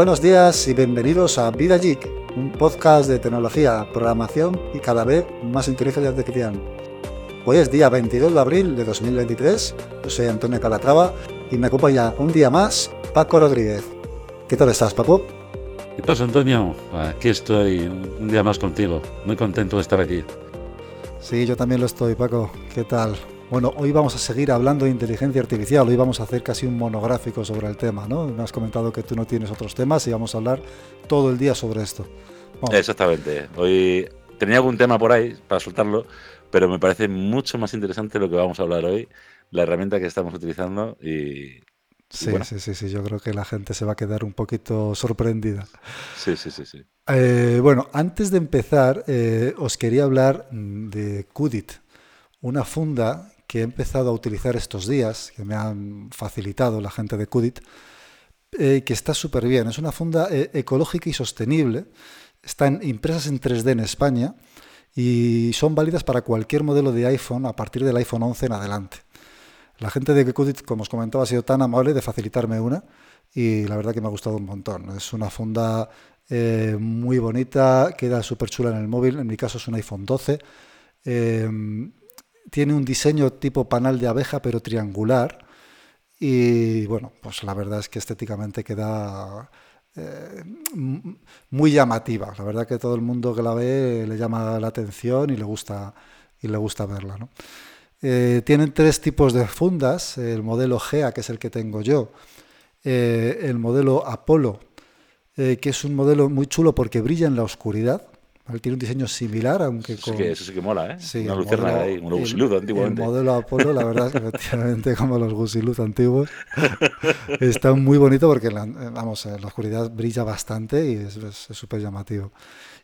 Buenos días y bienvenidos a Vida Geek, un podcast de tecnología, programación y cada vez más inteligencia artificial. Hoy es día 22 de abril de 2023, yo soy Antonio Calatrava y me acompaña un día más Paco Rodríguez. ¿Qué tal estás, Paco? ¿Qué pasa, Antonio? Aquí estoy, un día más contigo. Muy contento de estar aquí. Sí, yo también lo estoy, Paco. ¿Qué tal? Bueno, hoy vamos a seguir hablando de inteligencia artificial, hoy vamos a hacer casi un monográfico sobre el tema, ¿no? Me has comentado que tú no tienes otros temas y vamos a hablar todo el día sobre esto. Exactamente. Hoy tenía algún tema por ahí para soltarlo, pero me parece mucho más interesante lo que vamos a hablar hoy, la herramienta que estamos utilizando y... Sí, sí, sí, sí, yo creo que la gente se va a quedar un poquito sorprendida. Sí, sí, sí, sí. Eh, bueno, antes de empezar, eh, os quería hablar de Qudit, una funda que he empezado a utilizar estos días, que me han facilitado la gente de Qudit, eh, que está súper bien. Es una funda eh, ecológica y sostenible. Están impresas en 3D en España y son válidas para cualquier modelo de iPhone a partir del iPhone 11 en adelante. La gente de Qudit, como os comentaba, ha sido tan amable de facilitarme una y la verdad que me ha gustado un montón. Es una funda eh, muy bonita, queda súper chula en el móvil. En mi caso es un iPhone 12 tiene un diseño tipo panal de abeja, pero triangular. Y bueno, pues la verdad es que estéticamente queda eh, muy llamativa. La verdad que todo el mundo que la ve le llama la atención y le gusta, y le gusta verla. Eh, tienen tres tipos de fundas. El modelo GEA, que es el que tengo yo. Eh, el modelo Apolo, que es un modelo muy chulo porque brilla en la oscuridad tiene un diseño similar, aunque con... Sí eso sí que mola, ¿eh? Sí, Una luciérnaga ahí, un gusiluz antiguamente. El modelo Apolo, la verdad es que efectivamente como los gusiluz antiguos, está muy bonito porque, vamos, en la oscuridad brilla bastante y es súper llamativo.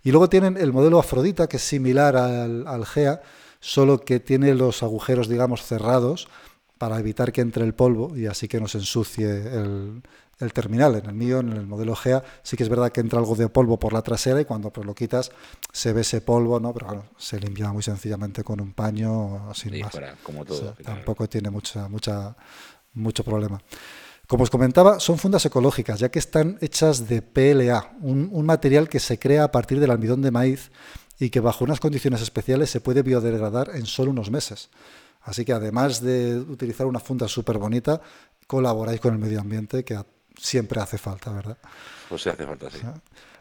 Y luego tienen el modelo Afrodita, que es similar al, al GEA, solo que tiene los agujeros, digamos, cerrados para evitar que entre el polvo y así que no se ensucie el, el terminal. En el mío, en el modelo GEA, sí que es verdad que entra algo de polvo por la trasera y cuando pues, lo quitas se ve ese polvo, ¿no? Pero bueno, se limpia muy sencillamente con un paño sin más. como todo, tampoco tiene mucha, mucha, mucho problema. Como os comentaba, son fundas ecológicas, ya que están hechas de PLA, un, un material que se crea a partir del almidón de maíz y que bajo unas condiciones especiales se puede biodegradar en solo unos meses. Así que además de utilizar una funda súper bonita, colaboráis con el medio ambiente, que siempre hace falta, ¿verdad? Pues sí hace falta, sí.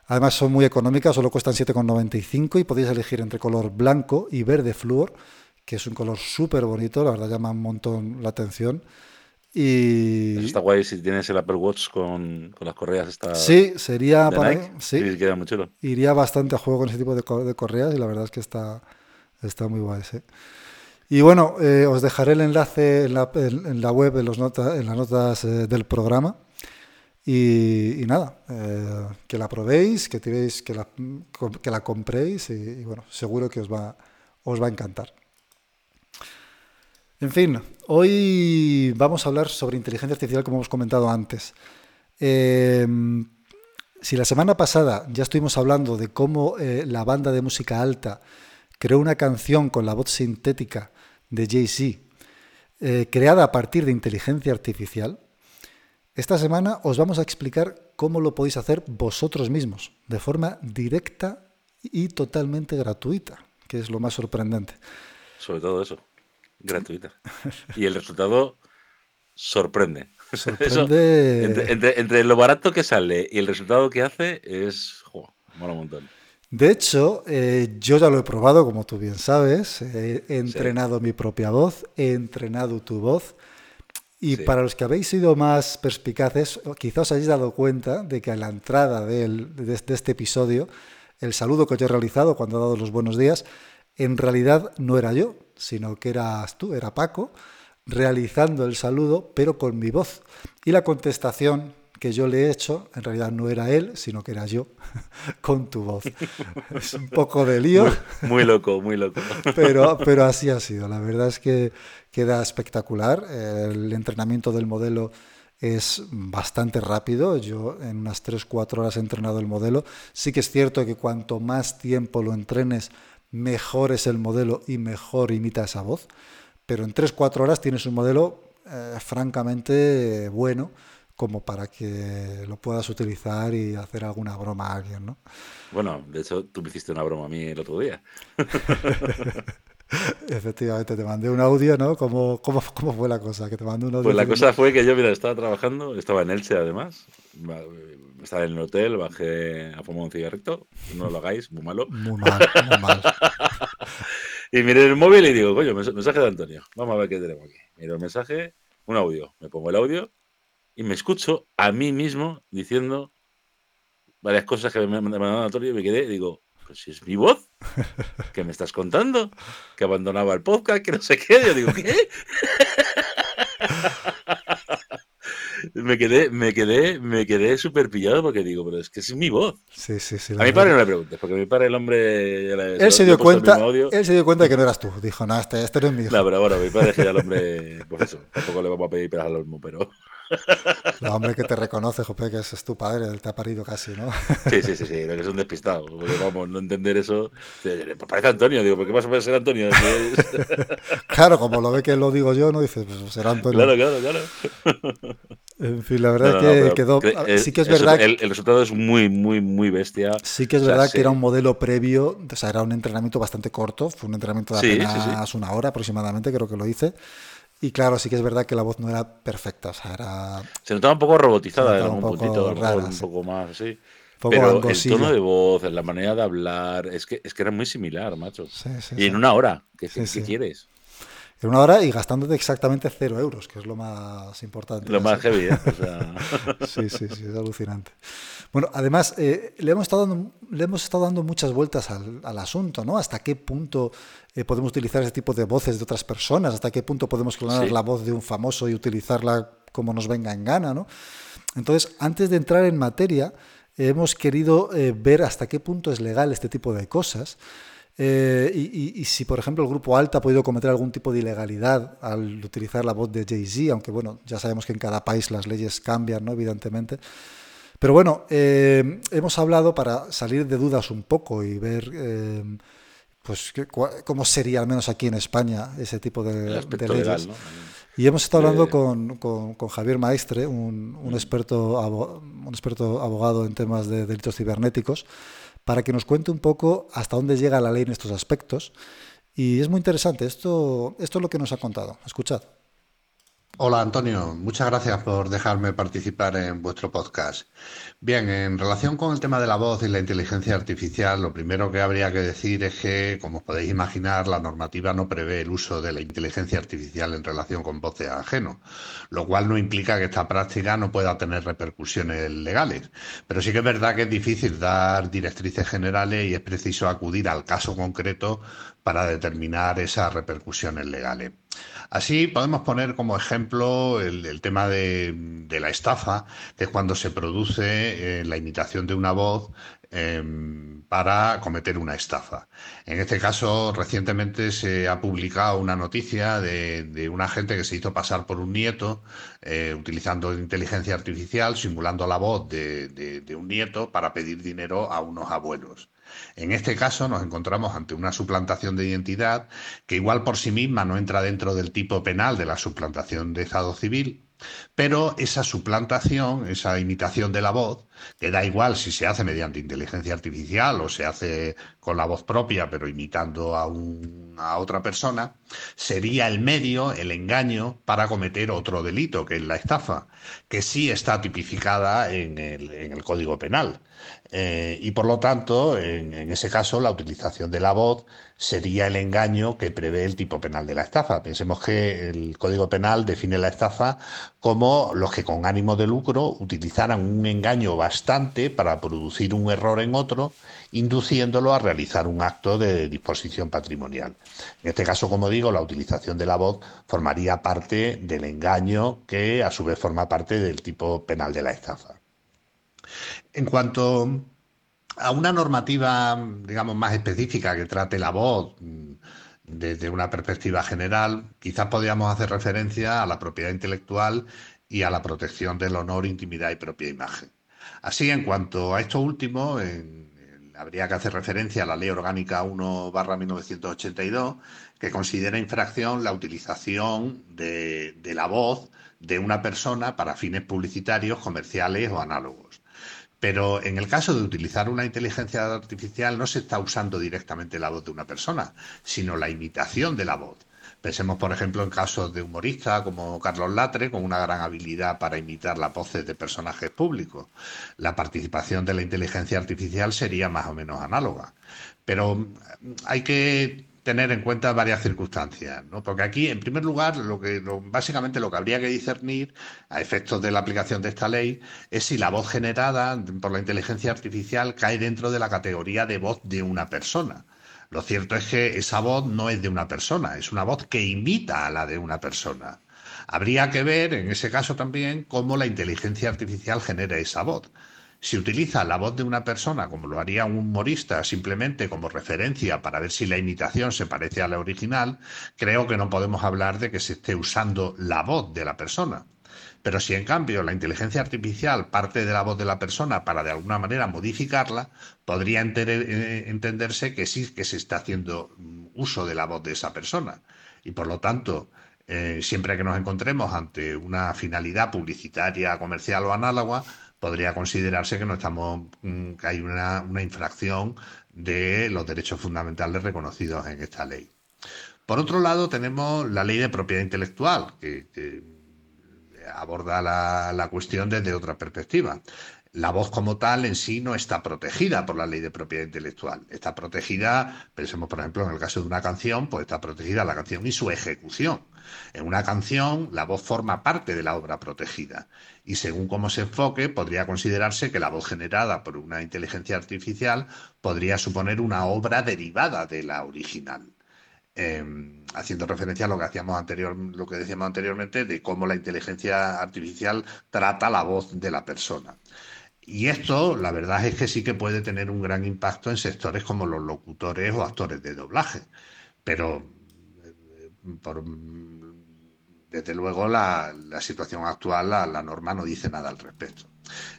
Además son muy económicas, solo cuestan 7,95 y podéis elegir entre color blanco y verde flúor, que es un color súper bonito, la verdad llama un montón la atención. Y... Eso está guay si tienes el Apple Watch con, con las correas. Está sí, sería para... sí, queda muy chulo. Iría bastante a juego con ese tipo de, de correas y la verdad es que está, está muy guay. ¿sí? Y bueno, eh, os dejaré el enlace en la, en la web, en, los notas, en las notas eh, del programa y, nada, eh, que la probéis, que, tiréis, que, la, que la compréis y, bueno, seguro que os va, os va a encantar. En fin, hoy vamos a hablar sobre inteligencia artificial como hemos comentado antes. Eh, si la semana pasada ya estuvimos hablando de cómo eh, la banda de música alta creó una canción con la voz sintética de Jay-Z, creada a partir de inteligencia artificial, esta semana os vamos a explicar cómo lo podéis hacer vosotros mismos, de forma directa y totalmente gratuita, que es lo más sorprendente. Sobre todo eso, gratuita. Y el resultado sorprende. Sorprende... entre, lo barato que sale y el resultado que hace es... Jo, mola un montón. De hecho, eh, yo ya lo he probado, como tú bien sabes. he entrenado mi propia voz, he entrenado tu voz y para los que habéis sido más perspicaces, quizás os hayáis dado cuenta de que a la entrada de, este episodio, el saludo que yo he realizado cuando he dado los buenos días, en realidad no era yo, sino que eras tú, era Paco, realizando el saludo, pero con mi voz. Y la contestación que yo le he hecho, en realidad no era él, sino que era yo, con tu voz. Es un poco de lío. Muy, loco, muy loco. Pero, pero así ha sido. La verdad es que queda espectacular. El entrenamiento del modelo es bastante rápido. Yo en unas 3-4 horas he entrenado el modelo. Sí que es cierto que cuanto más tiempo lo entrenes, mejor es el modelo y mejor imita esa voz. Pero en 3-4 horas tienes un modelo eh, francamente bueno como para que lo puedas utilizar y hacer alguna broma a alguien, ¿no? Bueno, de hecho, tú me hiciste una broma a mí el otro día. Efectivamente, te mandé un audio, ¿no? ¿Cómo, cómo, cómo fue la cosa? Que te mandé un audio. Pues la cosa fue que yo, mira, estaba trabajando, estaba en Elche además, estaba en el hotel, bajé a fumar un cigarrito, no lo hagáis, muy malo. Muy mal, muy mal. y miré el móvil y digo, coño, mensaje de Antonio, vamos a ver qué tenemos aquí. Miro el mensaje, un audio, me pongo el audio y me escucho a mí mismo diciendo varias cosas que me mandó Antonio y me quedé, digo, pues si es mi voz, ¿qué me estás contando? Que abandonaba el podcast, que no sé qué. Yo digo, ¿qué? me quedé, me quedé, me quedé súper pillado porque digo, pero es que es mi voz. Sí, sí, sí. A mi padre no le preguntes, porque mi padre, el hombre. él, se dio cuenta, él se dio cuenta de que no eras tú. Dijo, no, este, este no es mi hijo. No, pero bueno, mi padre es que ya el hombre. Pues eso, tampoco le vamos a pedir peras al olmo, pero. El hombre que te reconoce, Jope, que es tu padre, él te ha parido casi, ¿no? Sí, sí, sí, sí, que es un despistado. Porque vamos, no entender eso. Pues parece Antonio, digo, ¿por qué vas a ser Antonio? claro, como lo ve que lo digo yo, no dices, pues será Antonio. Claro, claro, claro. En fin, la verdad es que quedó. sí que es verdad. El, el, resultado es muy, muy, muy bestia. Sí que es verdad que era un modelo previo, o sea, era un entrenamiento bastante corto, fue un entrenamiento de apenas una hora aproximadamente, creo que lo hice. Y claro, sí que es verdad que la voz no era perfecta, o sea, era... Se notaba un poco robotizada en algún puntito, rara, un poco más así. Pero el tono de voz, la manera de hablar, es que, es que era muy similar, macho. y en una hora, ¿qué, ¿qué quieres? En una hora y gastándote exactamente cero euros, que es lo más importante. Lo más heavy, ¿eh? sí, sí, sí, es alucinante. Bueno, además, eh, le, hemos estado dando, le hemos estado dando muchas vueltas al, al asunto, ¿no? Hasta qué punto eh, podemos utilizar ese tipo de voces de otras personas, hasta qué punto podemos clonar la voz de un famoso y utilizarla como nos venga en gana, ¿no? Entonces, antes de entrar en materia, hemos querido eh, ver hasta qué punto es legal este tipo de cosas. Eh, y, si, por ejemplo, el grupo Alta ha podido cometer algún tipo de ilegalidad al utilizar la voz de Jay-Z, aunque bueno, ya sabemos que en cada país las leyes cambian, ¿no? Evidentemente. Pero bueno, eh, hemos hablado para salir de dudas un poco y ver eh, pues cómo sería, al menos aquí en España, ese tipo de, leyes. Y hemos estado hablando con, con, Javier Maestre, un, un, experto, un experto abogado en temas de delitos cibernéticos para que nos cuente un poco hasta dónde llega la ley en estos aspectos. Y es muy interesante, esto, esto es lo que nos ha contado. Escuchad. Hola Antonio, muchas gracias por dejarme participar en vuestro podcast. Bien, en relación con el tema de la voz y la inteligencia artificial, lo primero que habría que decir es que, como os podéis imaginar, la normativa no prevé el uso de la inteligencia artificial en relación con voces ajenos, lo cual no implica que esta práctica no pueda tener repercusiones legales. Pero sí que es verdad que es difícil dar directrices generales y es preciso acudir al caso concreto para determinar esas repercusiones legales. Así podemos poner como ejemplo el, tema de, la estafa, que es cuando se produce eh, la imitación de una voz para cometer una estafa. En este caso, recientemente se ha publicado una noticia de, un agente que se hizo pasar por un nieto eh, utilizando inteligencia artificial, simulando la voz de un nieto para pedir dinero a unos abuelos. En este caso nos encontramos ante una suplantación de identidad que igual por sí misma no entra dentro del tipo penal de la suplantación de estado civil, pero esa suplantación, esa imitación de la voz, que da igual si se hace mediante inteligencia artificial o se hace con la voz propia, pero imitando a, a otra persona, sería el medio, el engaño, para cometer otro delito, que es la estafa, que sí está tipificada en el, en el Código Penal. Eh, y por lo tanto, en, ese caso, la utilización de la voz sería el engaño que prevé el tipo penal de la estafa. Pensemos que el Código Penal define la estafa como los que con ánimo de lucro utilizaran un engaño bastante para producir un error en otro, induciéndolo a realizar un acto de disposición patrimonial. En este caso, como digo, la utilización de la voz formaría parte del engaño que a su vez forma parte del tipo penal de la estafa. En cuanto a una normativa, digamos, más específica que trate la voz mm, desde una perspectiva general, quizás podríamos hacer referencia a la propiedad intelectual y a la protección del honor, intimidad y propia imagen. Así, en cuanto a esto último, habría que hacer referencia a la Ley Orgánica 1 1982, que considera infracción la utilización de la voz de una persona para fines publicitarios, comerciales o análogos. Pero en el caso de utilizar una inteligencia artificial no se está usando directamente la voz de una persona, sino la imitación de la voz. Pensemos, por ejemplo, en casos de humoristas como Carlos Latre, con una gran habilidad para imitar las voces de personajes públicos. La participación de la inteligencia artificial sería más o menos análoga. Pero hay que tener en cuenta varias circunstancias, ¿no? Porque aquí, en primer lugar, lo que básicamente lo que habría que discernir a efectos de la aplicación de esta ley es si la voz generada por la inteligencia artificial cae dentro de la categoría de voz de una persona. Lo cierto es que esa voz no es de una persona, es una voz que imita a la de una persona. Habría que ver, en ese caso también, cómo la inteligencia artificial genera esa voz. Si utiliza la voz de una persona, como lo haría un humorista, simplemente como referencia para ver si la imitación se parece a la original, creo que no podemos hablar de que se esté usando la voz de la persona. Pero si en cambio la inteligencia artificial parte de la voz de la persona para de alguna manera modificarla, podría eh, entenderse que sí que se está haciendo mm, uso de la voz de esa persona. Y por lo tanto, eh, siempre que nos encontremos ante una finalidad publicitaria, comercial o análoga, podría considerarse que no estamos mm, que hay una, infracción de los derechos fundamentales reconocidos en esta ley. Por otro lado, tenemos la ley de propiedad intelectual, que, aborda la, la, cuestión desde otra perspectiva la voz como tal en sí no está protegida por la ley de propiedad intelectual. Está protegida, pensemos por ejemplo en el caso de una canción, pues está protegida la canción y su ejecución. En una canción la voz forma parte de la obra protegida y según cómo se enfoque podría considerarse que la voz generada por una inteligencia artificial podría suponer una obra derivada de la original. Em, haciendo referencia a lo que hacíamos anterior, lo que decíamos anteriormente de cómo la inteligencia artificial trata la voz de la persona. Y esto, la verdad es que sí que puede tener un gran impacto en sectores como los locutores o actores de doblaje. Pero, eh, desde luego, la, situación actual, la, norma no dice nada al respecto.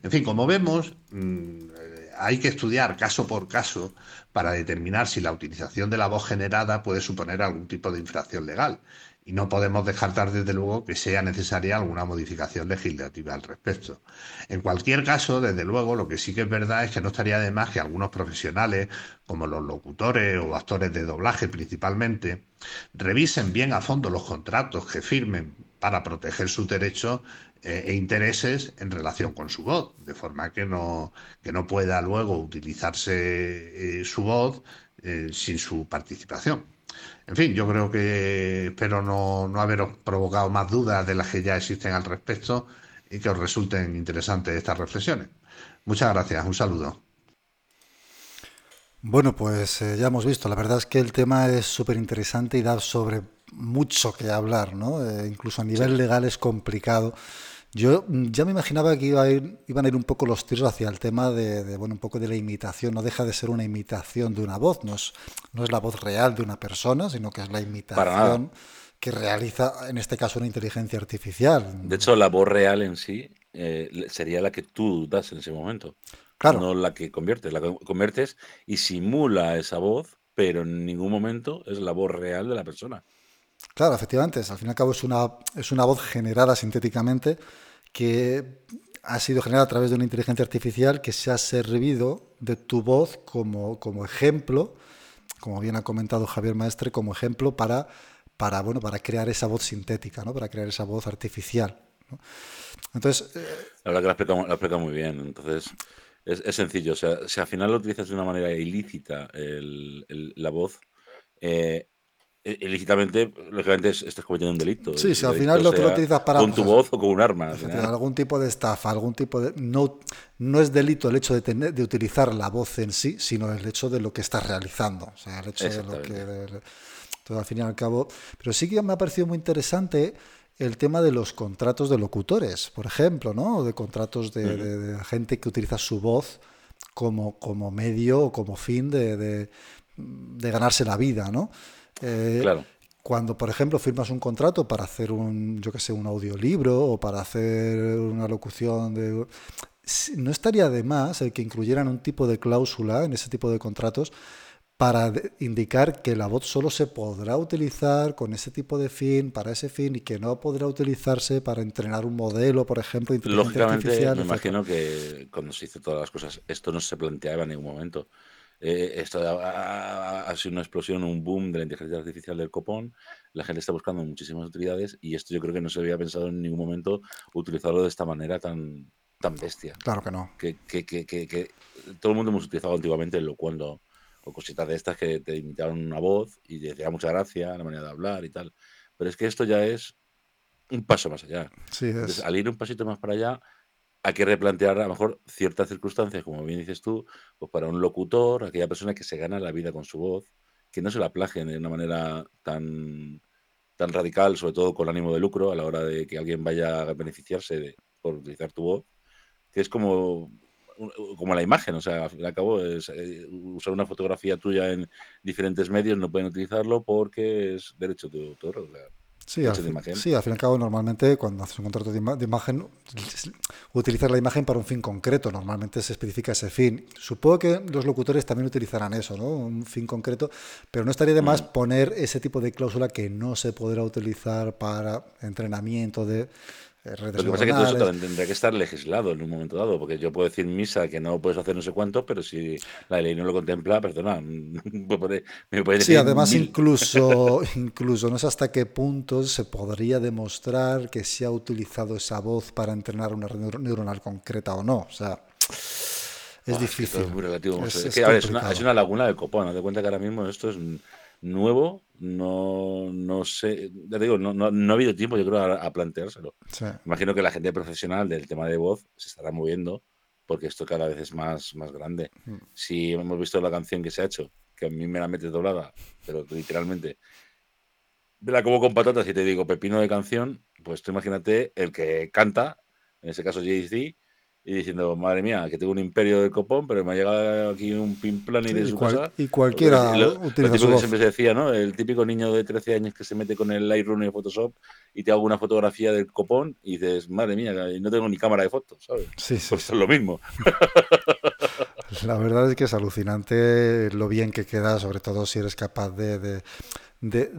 En fin, como vemos, mm, hay que estudiar caso por caso para determinar si la utilización de la voz generada puede suponer algún tipo de infracción legal y no podemos descartar desde luego que sea necesaria alguna modificación legislativa al respecto. En cualquier caso, desde luego, lo que sí que es verdad es que no estaría de más que algunos profesionales, como los locutores o actores de doblaje principalmente, revisen bien a fondo los contratos que firmen para proteger sus derechos eh, e intereses en relación con su voz, de forma que no, que no pueda luego utilizarse eh, su voz eh, sin su participación. En fin, yo creo que espero no, no haberos provocado más dudas de las que ya existen al respecto y que os resulten interesantes estas reflexiones. Muchas gracias, un saludo. Bueno, pues eh, ya hemos visto, la verdad es que el tema es súper interesante y da sobre mucho que hablar, ¿no? Eh, incluso a nivel legal es complicado. Yo mm, ya me imaginaba que iba a ir, iban a ir un poco los tiros hacia el tema de, bueno, un poco de la imitación. No deja de ser una imitación de una voz, no es, no es la voz real de una persona, sino que es la imitación que realiza, en este caso, una inteligencia artificial. De hecho, la voz real en sí eh, sería la que tú das en ese momento. Claro. No la que conviertes. La conviertes y simula esa voz, pero en ningún momento es la voz real de la persona. Claro, efectivamente, al fin y al cabo es una, es una voz generada sintéticamente que ha sido generada a través de una inteligencia artificial que se ha servido de tu voz como, como ejemplo, como bien ha comentado Javier Maestre, como ejemplo para, para, bueno, para crear esa voz sintética, ¿no? para crear esa voz artificial. Entonces, eh, la verdad que lo ha explicado, muy bien. Entonces, es, sencillo. O sea, si al final lo utilizas de una manera ilícita la voz, eh, ilícitamente, lógicamente, estás cometiendo un delito. Sí, si al final lo, utilizas para. Con tu voz o con un arma. Algún tipo de estafa, algún tipo de. No, no es delito el hecho de, tener, de utilizar la voz en sí, sino el hecho de lo que estás realizando. O sea, el hecho de lo que. todo al fin y al cabo. Pero sí que me ha parecido muy interesante el tema de los contratos de locutores, por ejemplo, ¿no? O de contratos de, gente que utiliza su voz como, como medio o como fin de, de ganarse la vida, ¿no? Eh, claro. Cuando, por ejemplo, firmas un contrato para hacer un, yo que sé, un audiolibro o para hacer una locución de... no estaría de más el que incluyeran un tipo de cláusula en ese tipo de contratos para indicar que la voz solo se podrá utilizar con ese tipo de fin, para ese fin, y que no podrá utilizarse para entrenar un modelo, por ejemplo, inteligencia Lógicamente, artificial. Me imagino que cuando se hizo todas las cosas, esto no se planteaba en ningún momento. Eh, esto ha, sido una explosión, un boom de la inteligencia artificial del copón. La gente está buscando muchísimas utilidades y esto yo creo que no se había pensado en ningún momento utilizarlo de esta manera tan, tan bestia. Claro que no. Que, que, que, que todo el mundo hemos utilizado antiguamente lo cuando o cositas de estas que te imitaron una voz y te decía mucha gracia, la manera de hablar y tal. Pero es que esto ya es un paso más allá. Sí, al ir un pasito más para allá, hay que replantear a lo mejor ciertas circunstancias, como bien dices tú, pues para un locutor, aquella persona que se gana la vida con su voz, que no se la plagien de una manera tan, tan radical, sobre todo con ánimo de lucro, a la hora de que alguien vaya a beneficiarse de, por utilizar tu voz, que es como como la imagen, o sea, al fin cabo, eh, usar una fotografía tuya en diferentes medios no pueden utilizarlo porque es derecho de autor. Sí, al, sí, al fin y al cabo, normalmente cuando haces un contrato de, imagen, utilizas la imagen para un fin concreto, normalmente se especifica ese fin. Supongo que los locutores también utilizarán eso, ¿no? Un fin concreto, pero no estaría de más mm. poner ese tipo de cláusula que no se podrá utilizar para entrenamiento de lo que pasa es que todo eso tendría que estar legislado en un momento dado, porque yo puedo decir misa que no puedes hacer no sé cuánto, pero si la ley no lo contempla, perdona, me puede, decir Sí, además incluso, incluso no sé hasta qué punto se podría demostrar que se ha utilizado esa voz para entrenar una red neuronal concreta o no. O sea, es difícil. Es, muy relativo. Es, una, es, una, laguna del copón. Haz de cuenta que ahora mismo esto es nuevo, no, no sé, ya digo, no, no, ha habido tiempo, yo creo, a, planteárselo. Imagino que la gente profesional del tema de voz se estará moviendo porque esto cada vez es más, más grande. Mm. Si hemos visto la canción que se ha hecho, que a mí me la mete doblada, pero literalmente, de la como con patatas y te digo pepino de canción, pues tú imagínate el que canta, en ese caso Jay-Z, y diciendo, madre mía, que tengo un imperio de copón, pero me ha llegado aquí un y de su casa. Y cualquiera utiliza su voz. siempre se decía, ¿no? El típico niño de 13 años que se mete con el Lightroom y Photoshop y te hago una fotografía del copón y dices, madre mía, no tengo ni cámara de fotos, ¿sabes? Sí, sí. Pues es lo mismo. La verdad es que es alucinante lo bien que queda, sobre todo si eres capaz de, de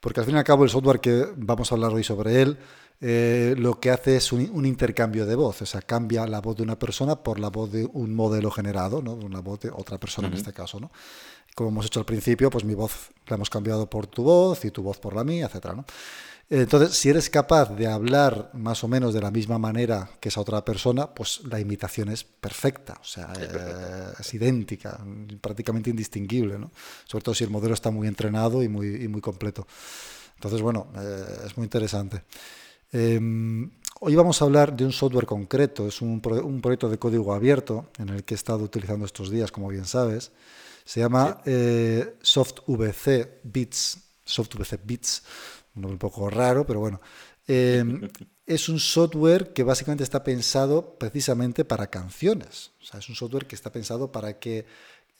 porque al fin y al cabo el software que vamos a hablar hoy sobre él eh, lo que hace es un, intercambio de voz, o sea, cambia la voz de una persona por la voz de un modelo generado, ¿no? Una voz de otra persona en este caso, ¿no? Como hemos hecho al principio, pues mi voz la hemos cambiado por tu voz y tu voz por la mía, etcétera, ¿no? Entonces, si eres capaz de hablar más o menos de la misma manera que esa otra persona, pues la imitación es perfecta, o sea, eh, es idéntica, prácticamente indistinguible, ¿no? Sobre todo si el modelo está muy entrenado y muy, muy completo. Entonces, bueno, eh, es muy interesante. Em, hoy vamos a hablar de un software concreto, es un, proyecto de código abierto en el que he estado utilizando estos días, como bien sabes. Se llama eh, SoftVC Bits, SoftVC Bits, un nombre un poco raro, pero bueno. Em, es un software que básicamente está pensado precisamente para canciones. O sea, es un software que está pensado para que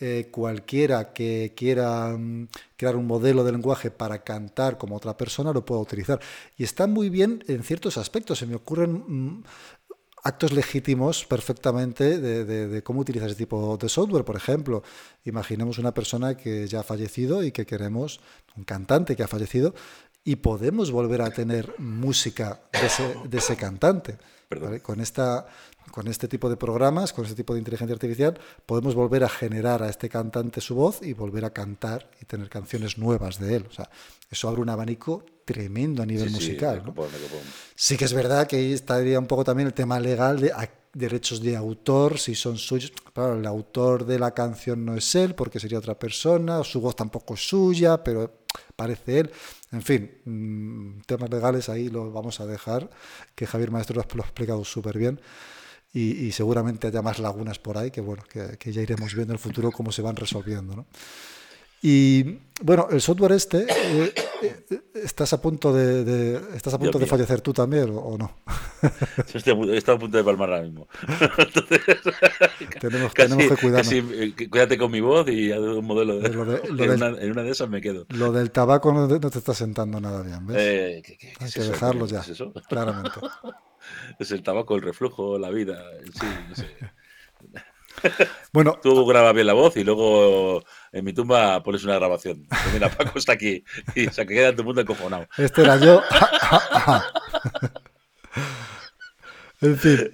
eh, cualquiera que quiera mm, crear un modelo de lenguaje para cantar como otra persona lo pueda utilizar. Y está muy bien en ciertos aspectos. Se me ocurren mm, actos legítimos perfectamente de, cómo utilizar ese tipo de software. Por ejemplo, imaginemos una persona que ya ha fallecido y que queremos, un cantante que ha fallecido, y podemos volver a tener música de ese, cantante. Con esta con este tipo de programas, con este tipo de inteligencia artificial, podemos volver a generar a este cantante su voz y volver a cantar y tener canciones nuevas de él. O sea, eso abre un abanico tremendo a nivel musical. Sí, que es verdad que ahí estaría un poco también el tema legal de derechos de autor, si son suyos. Claro, el autor de la canción no es él, porque sería otra persona, su voz tampoco es suya, pero parece él. En fin, mm, temas legales ahí lo vamos a dejar, que Javier Maestro lo ha explicado súper bien y, seguramente haya más lagunas por ahí que, bueno, que, ya iremos viendo en el futuro cómo se van resolviendo. ¿no? Y bueno, el software este, eh, ¿estás a punto de, estás a punto de fallecer tú también o, no? Estoy, a punto de palmar ahora mismo. tenemos, tenemos, que cuidarnos. Eh, cuídate con mi voz y un modelo de, en, una, de esas me quedo. Lo del tabaco no te, está sentando nada bien, ¿ves? Hay que dejarlo ya, claramente. es el tabaco, el reflujo, la vida, sí, no sé. Bueno, tú grabas bien la voz y luego en mi tumba pones una grabación. Pues mira, Paco está aquí y se queda en tu mundo encojonado. Este era yo. en fin.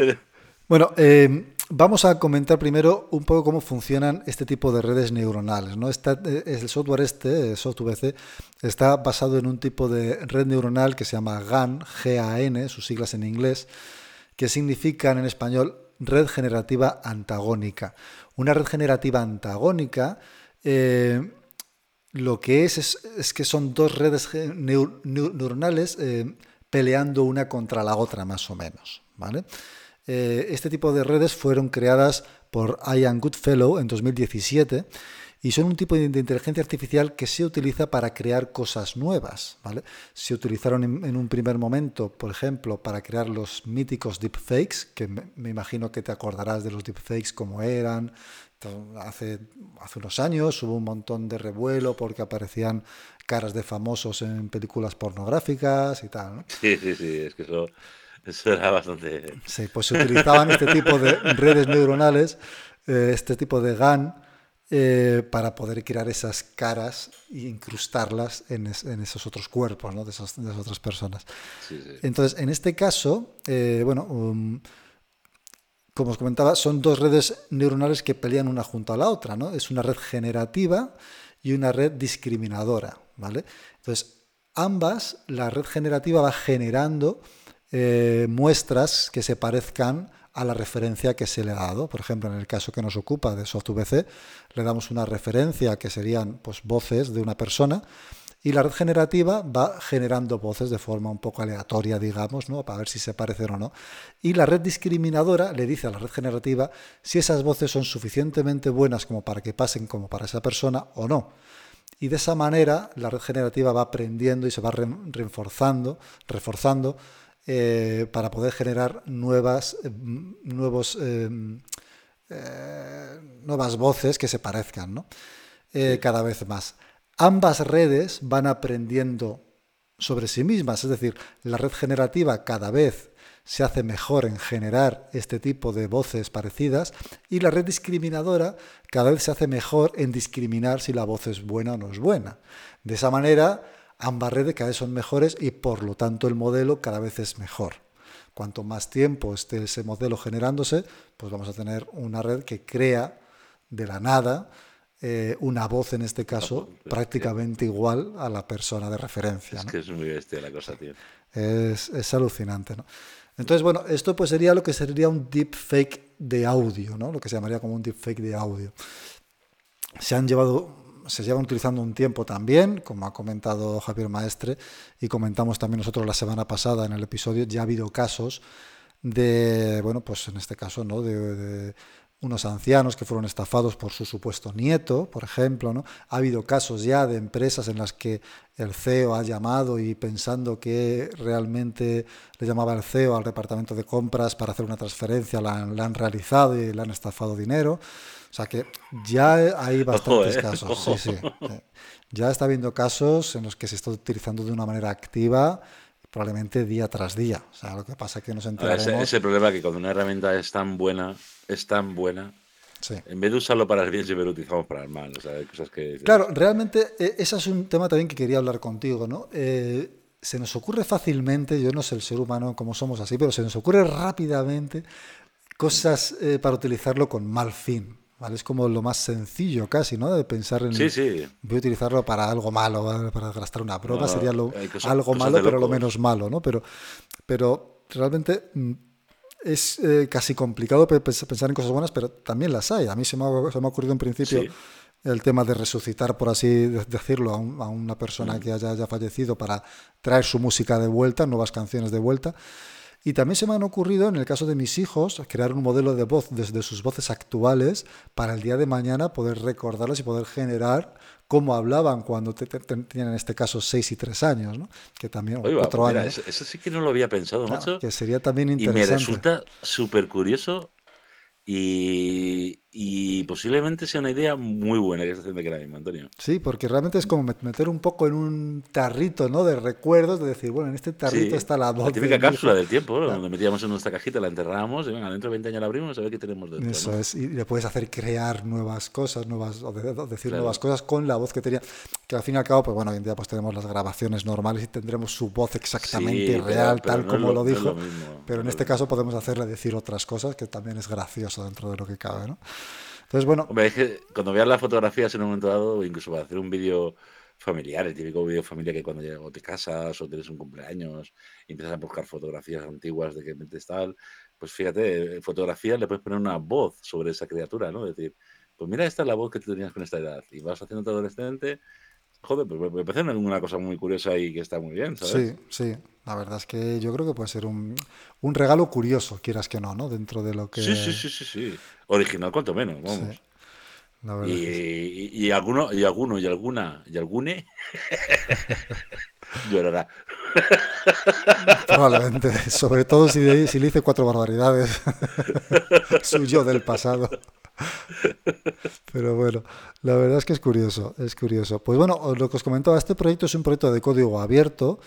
Bueno, eh, vamos a comentar primero un poco cómo funcionan este tipo de redes neuronales. ¿no? Está, eh, el software este, SoftVC, está basado en un tipo de red neuronal que se llama GAN, G-A-N, sus siglas en inglés, que significan en español red generativa antagónica. Una red generativa antagónica eh, lo que es, es, que son dos redes neuronales eh, peleando una contra la otra, más o menos. ¿vale? Eh, este tipo de redes fueron creadas por Ian Goodfellow en 2017 y son un tipo de, inteligencia artificial que se utiliza para crear cosas nuevas. ¿vale? Se utilizaron en, un primer momento, por ejemplo, para crear los míticos deepfakes, que me, imagino que te acordarás de los deepfakes como eran. Hace, hace unos años hubo un montón de revuelo porque aparecían caras de famosos en películas pornográficas y tal. Sí, sí, sí, es que eso, eso era bastante... Sí, pues se utilizaban este tipo de redes neuronales, eh, este tipo de GAN, eh, para poder crear esas caras e incrustarlas en, esos otros cuerpos ¿no? de, esas, otras personas. Entonces, en este caso, eh, bueno, um, como os comentaba, son dos redes neuronales que pelean una junto a la otra. ¿no? Es una red generativa y una red discriminadora. ¿vale? Entonces, ambas, la red generativa va generando eh, muestras que se parezcan a la referencia que se le ha dado. Por ejemplo, en el caso que nos ocupa de SoftVC, le damos una referencia que serían pues, voces de una persona y la red generativa va generando voces de forma un poco aleatoria, digamos, ¿no? para ver si se parecen o no. Y la red discriminadora le dice a la red generativa si esas voces son suficientemente buenas como para que pasen como para esa persona o no. Y de esa manera la red generativa va aprendiendo y se va reforzando, reforzando eh, para poder generar nuevas, eh, nuevos, eh, nuevas voces que se parezcan ¿no? cada vez más. Ambas redes van aprendiendo sobre sí mismas, es decir, la red generativa cada vez se hace mejor en generar este tipo de voces parecidas y la red discriminadora cada vez se hace mejor en discriminar si la voz es buena o no es buena. De esa manera, ambas redes cada vez son mejores y por lo tanto el modelo cada vez es mejor. Cuanto más tiempo esté ese modelo generándose, pues vamos a tener una red que crea de la nada eh, una voz en este caso prácticamente igual a la persona de referencia. Es que es muy bestia la cosa, tío. Es, es alucinante, ¿no? Entonces, bueno, esto pues sería lo que sería un deepfake de audio, ¿no? Lo que se llamaría como un deepfake de audio. Se han llevado se llevan utilizando un tiempo también, como ha comentado Javier Maestre, y comentamos también nosotros la semana pasada en el episodio, ya ha habido casos de, bueno, pues en este caso, ¿no? De, unos ancianos que fueron estafados por su supuesto nieto, por ejemplo, ¿no? Ha habido casos ya de empresas en las que el CEO ha llamado y pensando que realmente le llamaba el CEO al departamento de compras para hacer una transferencia, la, la han realizado y le han estafado dinero. O sea que ya hay bastantes ¿eh? casos. Sí, sí. Ya está habiendo casos en los que se está utilizando de una manera activa, probablemente día tras día. O sea, lo que pasa es que nos enteraremos... Ese, ese problema que cuando una herramienta es tan buena, es tan buena, En vez de usarlo para el bien, siempre lo utilizamos para el mal. O sea, hay cosas que... Claro, realmente eh, ese es un tema también que quería hablar contigo, ¿no? Eh, se nos ocurre fácilmente, yo no sé el ser humano como somos así, pero se nos ocurre rápidamente cosas para utilizarlo con mal fin. Es como lo más sencillo casi, ¿no? De pensar en... Sí, sí. Voy a utilizarlo para algo malo, para gastar una broma, sería lo, algo malo, pero lo menos malo, ¿no? Pero, pero realmente mm, es eh, casi complicado pensar en cosas buenas, pero también las hay. A mí se me ha, se me ha ocurrido en principio el tema de resucitar, por así decirlo, a, a una persona que haya, haya fallecido para traer su música de vuelta, nuevas canciones de vuelta. Y también se me han ocurrido, en el caso de mis hijos, crear un modelo de voz desde sus voces actuales para el día de mañana poder recordarlas y poder generar cómo hablaban cuando tenían en este caso 6 y 3 años, ¿no? Que también, otro año. Eso, sí que no lo había pensado, macho. Que sería también interesante. Y me resulta súper curioso y, y posiblemente sea una idea muy buena que está haciendo la misma, Antonio. Sí, porque realmente es como meter un poco en un tarrito, ¿no? De recuerdos, de decir, bueno, en este tarrito está la voz. La típica cápsula del tiempo, donde metíamos en nuestra cajita, la enterrábamos y venga, dentro de 20 años la abrimos a ver qué tenemos dentro. Eso es, y le puedes hacer crear nuevas cosas, nuevas, o, decir nuevas cosas con la voz que tenía. Que al fin y al cabo, pues bueno, hoy en día pues tenemos las grabaciones normales y tendremos su voz exactamente real, tal como lo, dijo. pero en este caso podemos hacerle decir otras cosas que también es gracioso dentro de lo que cabe, ¿no? Entonces, bueno. Cuando veas las fotografías en un momento dado, incluso para hacer un vídeo familiar, el típico vídeo familiar que cuando llegas, o te casas o tienes un cumpleaños y empiezas a buscar fotografías antiguas de que metes tal, pues fíjate, en fotografías le puedes poner una voz sobre esa criatura, ¿no? Es decir, pues mira, esta es la voz que tú tenías con esta edad y vas haciendo tu adolescente Joder, pues me parece una cosa muy curiosa y que está muy bien, ¿sabes? Sí, sí. La verdad es que yo creo que puede ser un, un regalo curioso, quieras que no, ¿no? Dentro de lo que. Sí, sí, sí, sí, sí. Original, cuanto menos, vamos. y, y, alguno, y alguno, y alguna, y algune llorará. Probablemente, sobre todo si, si le hice cuatro barbaridades. Suyo del pasado. Pero bueno, la verdad es que es curioso, es curioso. Pues bueno, lo que os comentaba, este proyecto es un proyecto de código abierto,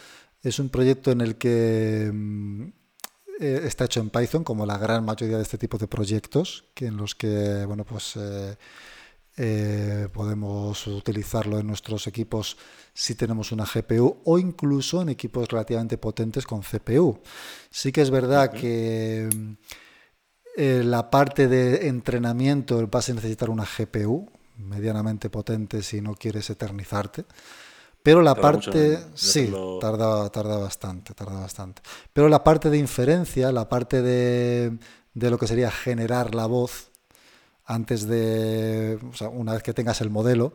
es un proyecto en el que mm, eh, está hecho en Python, como la gran mayoría de este tipo de proyectos, que en los que, bueno, pues eh, eh, podemos utilizarlo en nuestros equipos si tenemos una GPU o incluso en equipos relativamente potentes con CPU. Sí que es verdad que eh, la parte de entrenamiento vas a necesitar una GPU medianamente potente si no quieres eternizarte. Pero la parte, sí, tarda, tarda bastante, tarda bastante. Pero la parte de inferencia, la parte de, de lo que sería generar la voz antes de, o sea, una vez que tengas el modelo,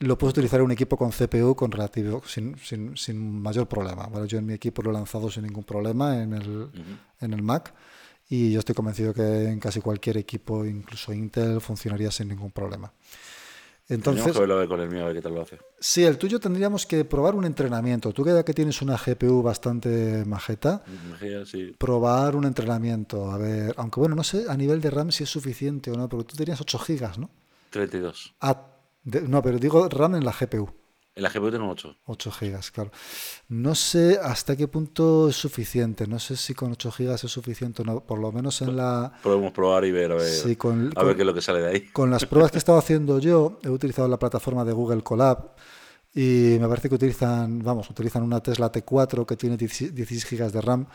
lo puedes utilizar en un equipo con CPU con relativo, sin, sin, sin mayor problema. Bueno, yo en mi equipo lo he lanzado sin ningún problema en el, en el Mac y yo estoy convencido que en casi cualquier equipo, incluso Intel, funcionaría sin ningún problema. Entonces, que con el mío, a ver qué tal lo hace. Sí, el tuyo tendríamos que probar un entrenamiento. Tú que ya que tienes una GPU bastante majeta, sí. probar un entrenamiento. A ver, aunque bueno, no sé a nivel de RAM si es suficiente o no, porque tú tenías 8 GB, ¿no? 32. Ah, no, pero digo RAM en la GPU. En la GPU tengo 8. 8 gigas, claro. No sé hasta qué punto es suficiente. No sé si con 8 gigas es suficiente o no. Por lo menos en la... Podemos probar y ver a ver, a ver qué es lo que sale de ahí. Con las pruebas que he estado haciendo yo, he utilizado la plataforma de Google Colab y me parece que utilizan, vamos, utilizan una Tesla T4 que tiene 16 gigas de RAM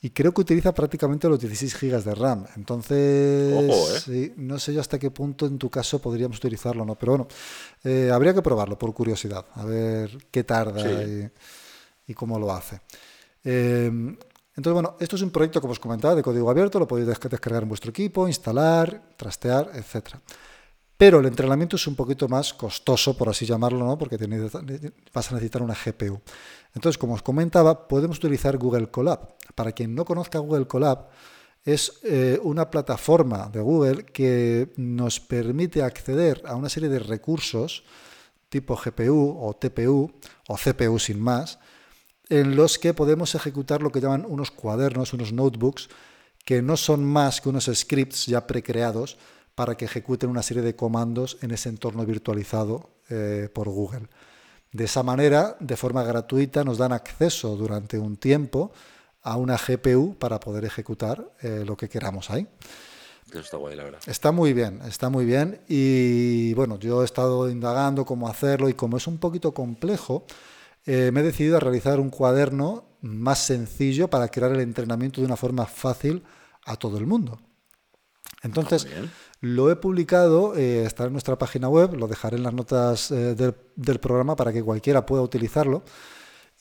y creo que utiliza prácticamente los 16 GB de RAM. Entonces, ¿eh? no sé yo hasta qué punto en tu caso podríamos utilizarlo, ¿no? Pero bueno, eh, habría que probarlo por curiosidad, a ver qué tarda y, cómo lo hace. Eh, entonces, bueno, esto es un proyecto, como os comentaba, de código abierto, lo podéis descargar en vuestro equipo, instalar, trastear, etcétera. Pero el entrenamiento es un poquito más costoso, por así llamarlo, ¿no? porque vas a necesitar una GPU. Entonces, como os comentaba, podemos utilizar Google Colab. Para quien no conozca Google Colab, es eh, una plataforma de Google que nos permite acceder a una serie de recursos tipo GPU o TPU o CPU sin más, en los que podemos ejecutar lo que llaman unos cuadernos, unos notebooks, que no son más que unos scripts ya precreados, para que ejecuten una serie de comandos en ese entorno virtualizado eh, por Google. De esa manera, de forma gratuita, nos dan acceso durante un tiempo a una GPU para poder ejecutar eh, lo que queramos ahí. Está guay, la verdad. Está muy bien, está muy bien. Y bueno, yo he estado indagando cómo hacerlo y como es un poquito complejo, eh, me he decidido a realizar un cuaderno más sencillo para crear el entrenamiento de una forma fácil a todo el mundo. Entonces, lo he publicado, eh, está en nuestra página web, lo dejaré en las notas eh, del, programa para que cualquiera pueda utilizarlo.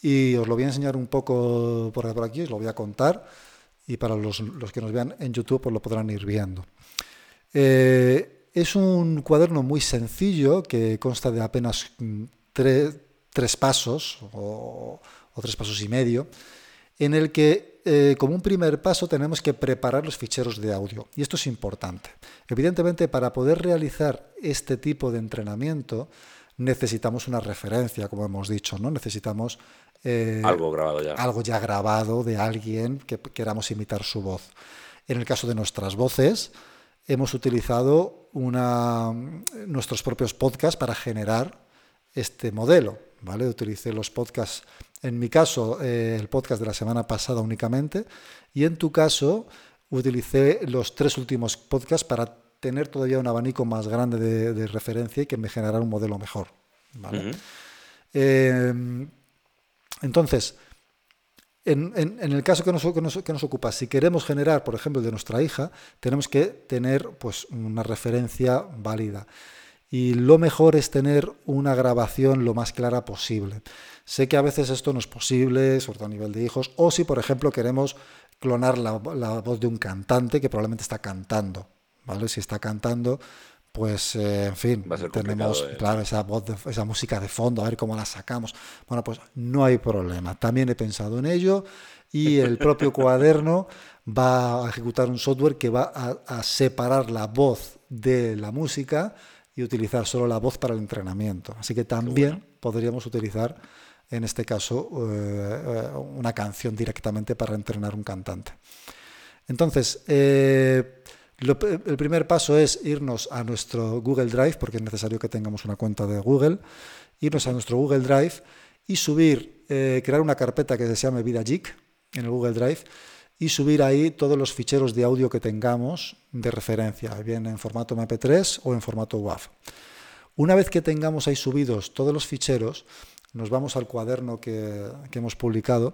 Y os lo voy a enseñar un poco por, aquí, os lo voy a contar. Y para los, que nos vean en YouTube, pues lo podrán ir viendo. Eh, es un cuaderno muy sencillo que consta de apenas mm, tres pasos o tres pasos y medio, en el que eh, como un primer paso tenemos que preparar los ficheros de audio. Y esto es importante. Evidentemente, para poder realizar este tipo de entrenamiento, necesitamos una referencia, como hemos dicho, ¿no? Necesitamos eh, algo grabado ya. Algo ya grabado de alguien que queramos imitar su voz. En el caso de nuestras voces, hemos utilizado una, nuestros propios podcasts para generar este modelo. ¿vale? Utilicé los podcasts, en mi caso, eh, el podcast de la semana pasada únicamente, y en tu caso, utilicé los tres últimos podcasts para tener todavía un abanico más grande de, referencia y que me generara un modelo mejor. Em, entonces, en, el caso que nos, que, nos, ocupa, si queremos generar, por ejemplo, el de nuestra hija, tenemos que tener pues, una referencia válida. Y lo mejor es tener una grabación lo más clara posible. Sé que a veces esto no es posible, sobre todo a nivel de hijos, o si, por ejemplo, queremos clonar la, voz de un cantante que probablemente está cantando. ¿vale? Si está cantando, pues eh, en fin, tenemos eh. claro esa voz, esa música de fondo, a ver cómo la sacamos. Bueno, pues no hay problema. También he pensado en ello y el propio cuaderno va a ejecutar un software que va a separar la voz de la música y utilizar solo la voz para el entrenamiento. Así que también podríamos utilizar, en este caso, eh, eh, una canción directamente para entrenar un cantante. Entonces, eh, el primer paso es irnos a nuestro Google Drive, porque es necesario que tengamos una cuenta de Google, irnos a nuestro Google Drive y subir, crear una carpeta que se llame Vida en el Google Drive y subir ahí todos los ficheros de audio que tengamos de referencia, bien en formato MP3 o en formato WAV. Una vez que tengamos ahí subidos todos los ficheros, nos vamos al cuaderno que, hemos publicado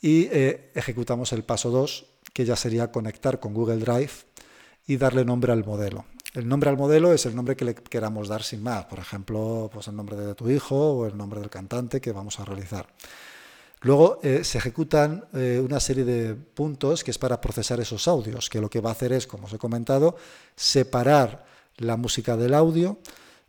y eh, ejecutamos el paso 2, que ya sería conectar con Google Drive y darle nombre al modelo. El nombre al modelo es el nombre que le queramos dar sin más, por ejemplo, pues el nombre de tu hijo o el nombre del cantante que vamos a realizar. Luego eh, se ejecutan eh, una serie de puntos que es para procesar esos audios, que lo que va a hacer es, como os he comentado, separar la música del audio,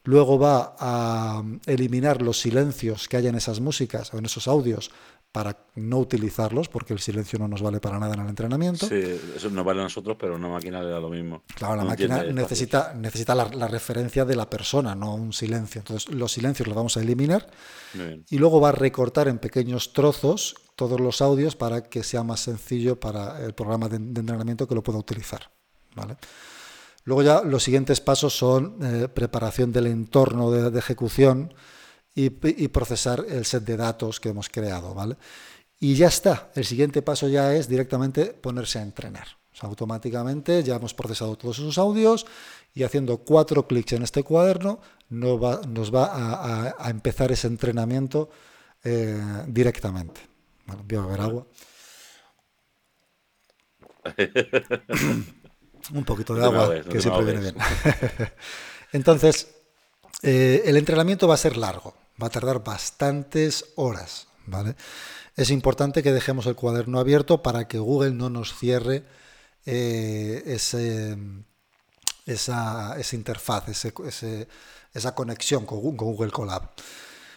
luego va a eliminar los silencios que hay en esas músicas o en esos audios para no utilizarlos, porque el silencio no nos vale para nada en el entrenamiento. Sí, eso nos vale a nosotros, pero a una máquina le da lo mismo. Claro, la máquina necesita, necesita la, referencia de la persona, no un silencio. Entonces, los silencios los vamos a eliminar y luego va a recortar en pequeños trozos todos los audios para que sea más sencillo para el programa de, entrenamiento que lo pueda utilizar. ¿vale? Luego ya los siguientes pasos son eh, preparación del entorno de ejecución, y, procesar el set de datos que hemos creado, ¿vale? Y ya está. El siguiente paso ya es directamente ponerse a entrenar. automáticamente ya hemos procesado todos esos audios y haciendo cuatro clics en este cuaderno nos va, a, empezar ese entrenamiento eh, directamente. Voy a beber agua. Un poquito de agua, que siempre viene bien. Entonces, eh, el entrenamiento va a ser largo va a tardar bastantes horas, ¿vale? Es importante que dejemos el cuaderno abierto para que Google no nos cierre eh, ese, esa, interfaz, esa conexión con, Google Colab,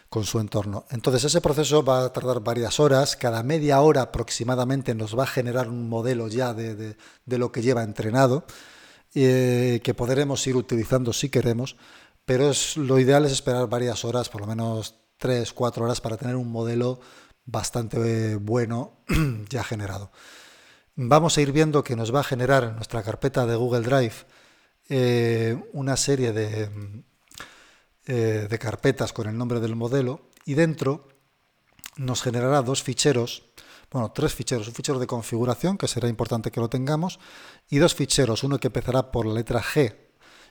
con su entorno. Entonces ese proceso va a tardar varias horas, cada media hora aproximadamente nos va a generar un modelo ya de, lo que lleva entrenado, eh, que podremos ir utilizando si queremos, pero es, lo ideal es esperar varias horas, por lo menos 3, 4 horas, para tener un modelo bastante bueno ya generado. Vamos a ir viendo que nos va a generar en nuestra carpeta de Google Drive eh, una serie de, eh, de carpetas con el nombre del modelo y dentro nos generará dos ficheros, bueno, tres ficheros, un fichero de configuración, que será importante que lo tengamos, y dos ficheros, uno que empezará por la letra G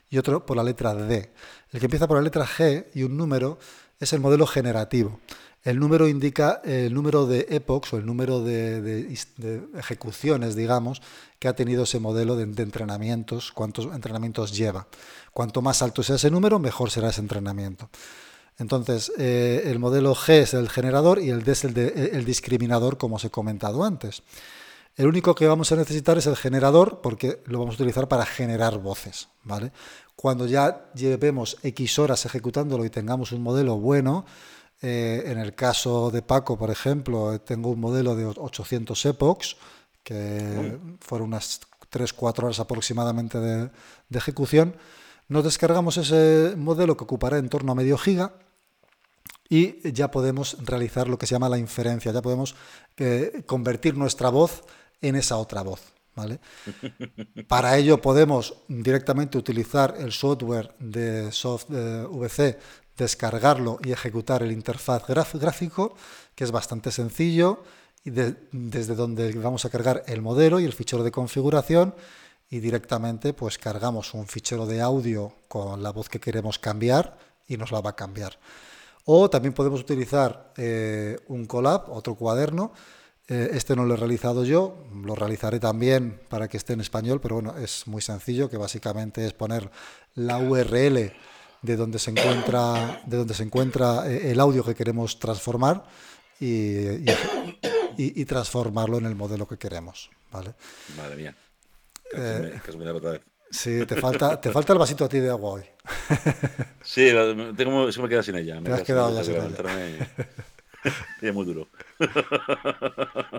y otro por la letra D. El que empieza por la letra G y un número es el modelo generativo. El número indica el número de epochs o el número de, ejecuciones, digamos, que ha tenido ese modelo de, entrenamientos, cuántos entrenamientos lleva. Cuanto más alto sea ese número, mejor será ese entrenamiento. Entonces, eh, el modelo G es el generador y el D es el, el discriminador, como os he comentado antes. El único que vamos a necesitar es el generador porque lo vamos a utilizar para generar voces, ¿vale? Cuando ya llevemos X horas ejecutándolo y tengamos un modelo bueno, eh, en el caso de Paco, por ejemplo, tengo un modelo de 800 epochs, que fueron unas 3-4 horas aproximadamente de, ejecución. Nos descargamos ese modelo que ocupará en torno a medio giga y ya podemos realizar lo que se llama la inferencia, ya podemos eh, convertir nuestra voz en esa otra voz. ¿vale? Para ello podemos directamente utilizar el software de soft VC, descargarlo y ejecutar el interfaz gráfico, que es bastante sencillo, y desde donde vamos a cargar el modelo y el fichero de configuración y directamente pues cargamos un fichero de audio con la voz que queremos cambiar y nos la va a cambiar. O también podemos utilizar eh, un collab, otro cuaderno. Eh, este no lo he realizado yo, lo realizaré también para que esté en español, pero bueno, es muy sencillo, que básicamente es poner la URL de donde se encuentra, de donde se encuentra eh, el audio que queremos transformar y, y, transformarlo en el modelo que queremos. ¿vale? Madre mía. Eh, sí, te falta, te falta el vasito a ti de agua hoy. sí, tengo, se me queda sin ella. Me has quedado ya sin ella. Y, es muy duro.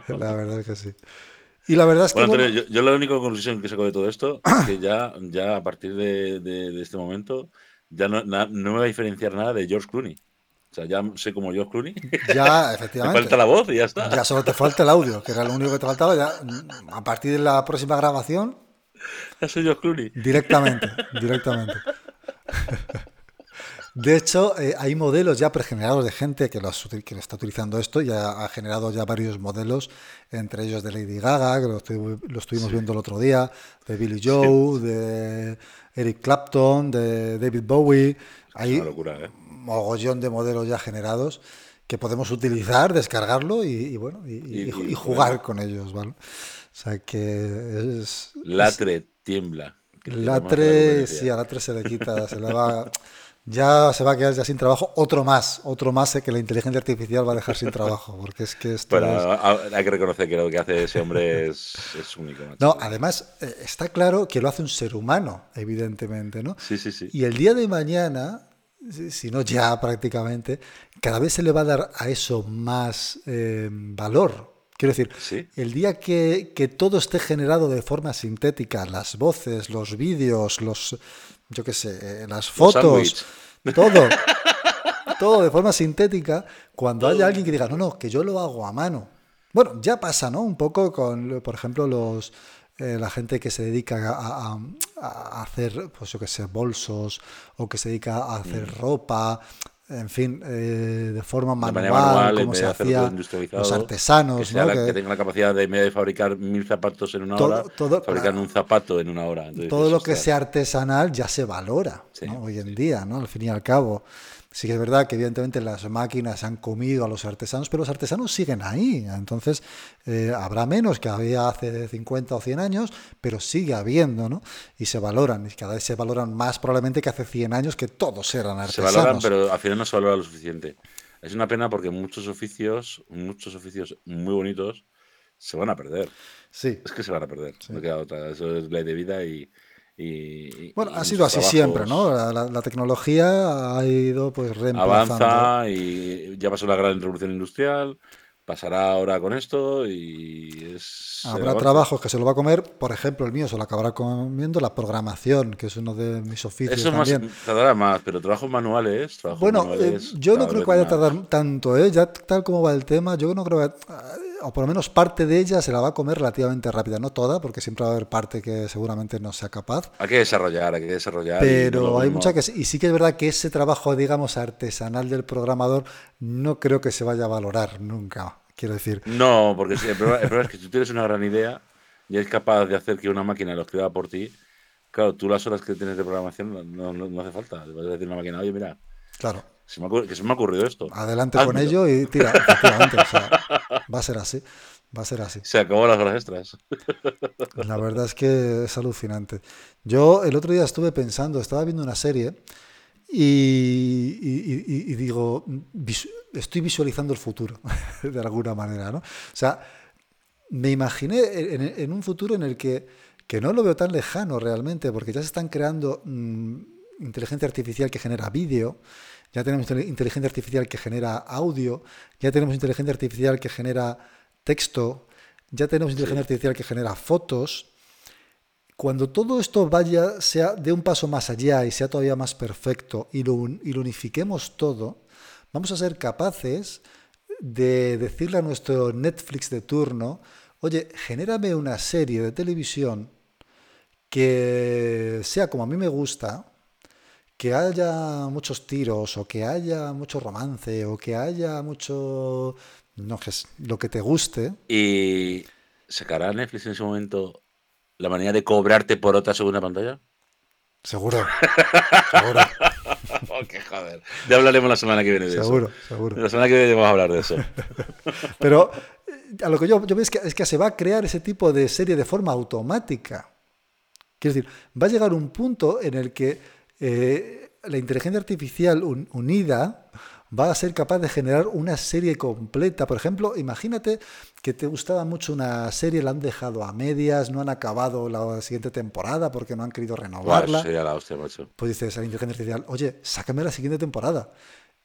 La verdad es que sí. Y la verdad es que. Bueno, Antonio, yo, la única conclusión que saco de todo esto es que ya, ya a partir de, de, este momento ya no, no, me va a diferenciar nada de George Clooney. O sea, ya sé como George Clooney. Ya, efectivamente. Te falta la voz y ya está. Ya solo te falta el audio, que era lo único que te faltaba. Ya, a partir de la próxima grabación. Ya soy George Clooney. Directamente, directamente. De hecho, eh, hay modelos ya pregenerados de gente que lo, que está utilizando esto, ya ha generado ya varios modelos, entre ellos de Lady Gaga, que lo, estuvimos viendo el otro día, de Billy Joe, de Eric Clapton, de David Bowie. Hay una locura, ¿eh? mogollón de modelos ya generados que podemos utilizar, descargarlo y, bueno, y, jugar con ellos, ¿vale? O sea que es... Latre tiembla. Latre, sí, a Latre se le quita, se le va ya se va a quedar ya sin trabajo otro más, otro más que la inteligencia artificial va a dejar sin trabajo, porque es que esto hay que reconocer que lo que hace ese hombre es, único. No, además eh, está claro que lo hace un ser humano, evidentemente, ¿no? Sí, sí, sí. Y el día de mañana, si no ya prácticamente, cada vez se le va a dar a eso más eh, valor. Quiero decir, el día que, que todo esté generado de forma sintética, las voces, los vídeos, los yo qué sé, las fotos, todo, todo de forma sintética, cuando haya alguien que diga, no, no, que yo lo hago a mano. Bueno, ya pasa, ¿no? Un poco con, por ejemplo, los eh, la gente que se dedica a, hacer, pues yo qué sé, bolsos, o que se dedica a hacer mm. ropa, en fin, eh, de forma manual, como se hacía los artesanos. Que, que, tengan la capacidad de, fabricar mil zapatos en una hora, fabricar un zapato en una hora. todo lo que sea artesanal ya se valora hoy en día, ¿no? al fin y al cabo. Sí que es verdad que evidentemente las máquinas han comido a los artesanos, pero los artesanos siguen ahí. Entonces, eh, habrá menos que había hace 50 o 100 años, pero sigue habiendo, ¿no? Y se valoran, y cada vez se valoran más probablemente que hace 100 años que todos eran artesanos. Se valoran, pero al final no se valora lo suficiente. Es una pena porque muchos oficios, muchos oficios muy bonitos, se van a perder. Sí. Es que se van a perder. No queda otra. Eso es ley de vida y bueno, ha sido así siempre, ¿no? La, tecnología ha ido pues reemplazando. Avanza y ya pasó la gran revolución industrial, pasará ahora con esto y es... Habrá trabajos que se lo va a comer, por ejemplo, el mío se lo acabará comiendo la programación, que es uno de mis oficios Eso también. Más, tardará más, pero trabajos manuales... bueno, eh, yo no creo que vaya a tardar tanto, ¿eh? Ya tal como va el tema, yo no creo que... O por lo menos parte de ella se la va a comer relativamente rápida, no toda, porque siempre va a haber parte que seguramente no sea capaz. Hay que desarrollar, hay que desarrollar. Pero hay mucha que... Y sí que es verdad que ese trabajo, digamos, artesanal del programador no creo que se vaya a valorar nunca quiero decir. No, porque el, problema, es que si tú tienes una gran idea y eres capaz de hacer que una máquina lo escriba por ti, claro, tú las horas que tienes de programación no, hace falta. Vas a decir a una máquina, oye, mira. Claro. Que se me ha ocurrido esto. Adelante con ello y tira, efectivamente. va a ser así. Va a ser así. Se acabó las horas extras. La verdad es que es alucinante. Yo el otro día estuve pensando, estaba viendo una serie y, digo, estoy visualizando el futuro, de alguna manera, ¿no? O sea, me imaginé en, un futuro en el que, que, no lo veo tan lejano realmente, porque ya se están creando mm, inteligencia artificial que genera vídeo, ya tenemos inteligencia artificial que genera audio, ya tenemos inteligencia artificial que genera texto, ya tenemos inteligencia artificial que genera fotos, cuando todo esto vaya, sea de un paso más allá y sea todavía más perfecto y lo, unifiquemos todo, vamos a ser capaces de decirle a nuestro Netflix de turno, oye, genérame una serie de televisión que sea como a mí me gusta, que haya muchos tiros o que haya mucho romance o que haya mucho, no sé, lo que te guste. ¿Y sacará Netflix en ese momento la manera de cobrarte por otra segunda pantalla? Seguro. seguro. oh, qué joder. Ya hablaremos la semana que viene de seguro, eso. Seguro, La semana que viene vamos a hablar de eso. Pero eh, a lo que yo, yo veo es que, es que se va a crear ese tipo de serie de forma automática. Quiero decir, va a llegar un punto en el que eh, la inteligencia artificial un, unida va a ser capaz de generar una serie completa. Por ejemplo, imagínate que te gustaba mucho una serie, la han dejado a medias, no han acabado la siguiente temporada porque no han querido renovarla. Sería la hostia, macho. Pues dices a la inteligencia artificial, oye, sácame la siguiente temporada.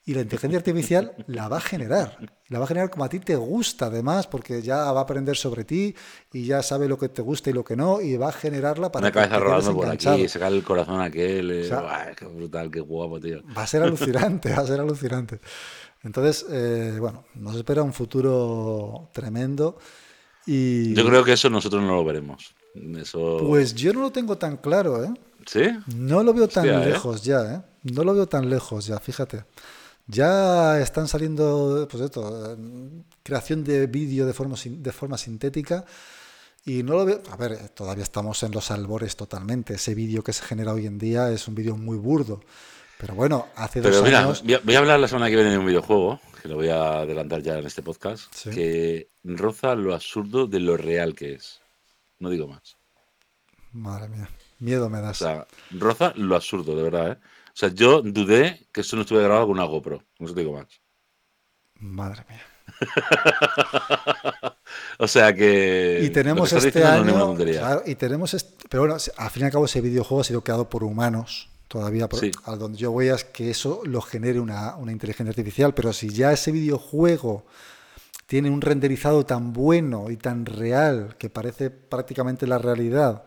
Y la inteligencia artificial la va a generar. La va a generar como a ti te gusta, además, porque ya va a aprender sobre ti y ya sabe lo que te gusta y lo que no, y va a generarla para Una que cabeza te rodando por enganchado. aquí, sacar el corazón a aquel. eh, O sea, qué brutal, qué guapo, tío. Va a ser alucinante, va a ser alucinante. Entonces, eh, bueno, nos espera un futuro tremendo. Y Yo creo que eso nosotros no lo veremos. Eso. pues yo no lo tengo tan claro, ¿eh? ¿Sí? No lo veo tan Hostia, ¿eh? lejos ya, ¿eh? No lo veo tan lejos ya, fíjate. Ya están saliendo, pues esto, eh, creación de vídeo de forma, de forma sintética y no lo veo, a ver, todavía estamos en los albores totalmente. Ese vídeo que se genera hoy en día es un vídeo muy burdo. Pero bueno, hace dos Pero mira, años... voy a, voy a hablar la semana que viene de un videojuego, que lo voy a adelantar ya en este podcast, Sí. que roza lo absurdo de lo real que es. No digo más. Madre mía, miedo me O das. sea, roza lo absurdo, de verdad, ¿eh? O sea, yo dudé que esto no estuviera grabado con una GoPro. No te digo más. Madre mía. O sea que. Y tenemos que este año. claro, y tenemos este- pero bueno, al fin y al cabo ese videojuego ha sido creado por humanos. Todavía, por- Sí. a donde yo voy es que eso lo genere una, una inteligencia artificial. Pero si ya ese videojuego tiene un renderizado tan bueno y tan real que parece prácticamente la realidad,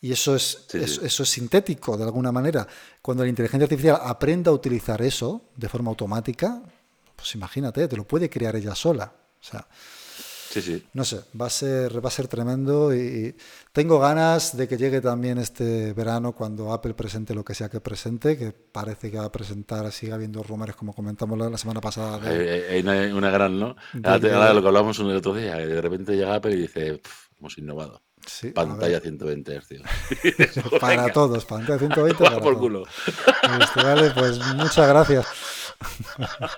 y eso es, Sí, es- sí. eso es sintético de alguna manera, cuando la inteligencia artificial aprenda a utilizar eso de forma automática, pues imagínate, te lo puede crear ella sola. O sea, Sí, sí. no sé, va a ser, va a ser tremendo y tengo ganas de que llegue también este verano cuando Apple presente lo que sea que presente, que parece que va a presentar, sigue habiendo rumores como comentamos la, la semana pasada. de- Hay, una, gran, ¿no? de- Ahora, de- ahora lo que hablamos el otro día, que de repente llega Apple y dice, "Pf, hemos innovado. Sí, Pantalla ver, 120 Hz. para Venga, todos, pantalla 120 toma para por culo. Vale, pues muchas gracias.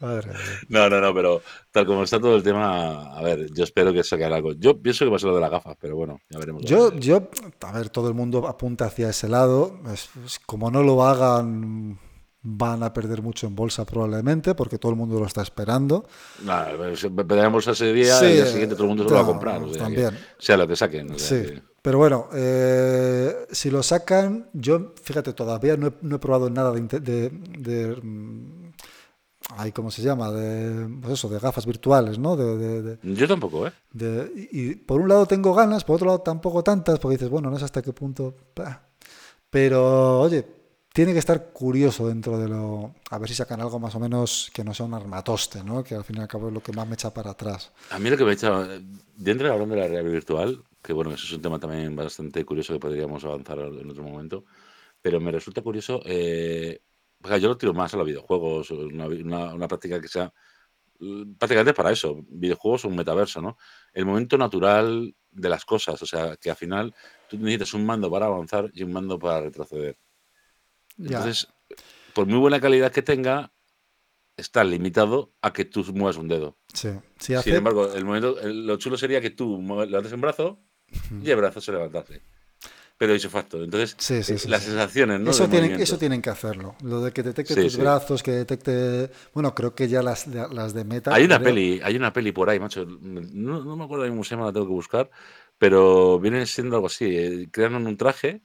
Madre. No, no, no, pero tal como está todo el tema, a ver, yo espero que saque algo. Yo pienso que va a ser lo de las gafas, pero bueno, ya veremos. Yo, yo, a ver, todo el mundo apunta hacia ese lado. Es- es- como no lo hagan, van a perder mucho en bolsa probablemente, porque todo el mundo lo está esperando. Nada, veremos ese día, Sí, el día siguiente todo el mundo se lo va a comprar. O sea, que también. sea lo que saquen. o sea Sí, que- pero bueno, eh, si lo sacan, yo, fíjate, todavía no he, no he probado nada de, de, de, mm, ay, ¿cómo se llama? De, pues eso, de gafas virtuales, ¿no? De, de- de- Yo tampoco, ¿eh? de- y y por un lado tengo ganas, por otro lado tampoco tantas, porque dices, bueno, no sé hasta qué punto. bah. Pero, oye, tiene que estar curioso dentro de lo. A ver si sacan algo más o menos que no sea un armatoste, ¿no? Que al fin y al cabo es lo que más me echa para atrás. A mí lo que me ha hecho, dentro de hablando de la realidad virtual, que bueno, eso es un tema también bastante curioso que podríamos avanzar en otro momento, pero me resulta curioso, eh, yo lo tiro más a los videojuegos, una, práctica que sea prácticamente para eso, videojuegos o un metaverso, ¿no? El momento natural de las cosas, o sea, que al final tú necesitas un mando para avanzar y un mando para retroceder. Ya. Entonces, por muy buena calidad que tenga, está limitado a que tú muevas un dedo. Sí, sí hace. Sin embargo, el momento, el- lo chulo sería que tú levantes un brazo y el brazo se levantase. Pero hizo facto. Entonces, Sí, sí, eh, sí, las sensaciones, ¿no? Eso, tienen, eso tienen que hacerlo. Lo de que detecte tus brazos, que detecte. Bueno, creo que ya las, las de Meta. Hay una creo- peli, hay una peli por ahí, macho. No, no me acuerdo de cómo se llama, la tengo que buscar. Pero viene siendo algo así. eh, crean un traje,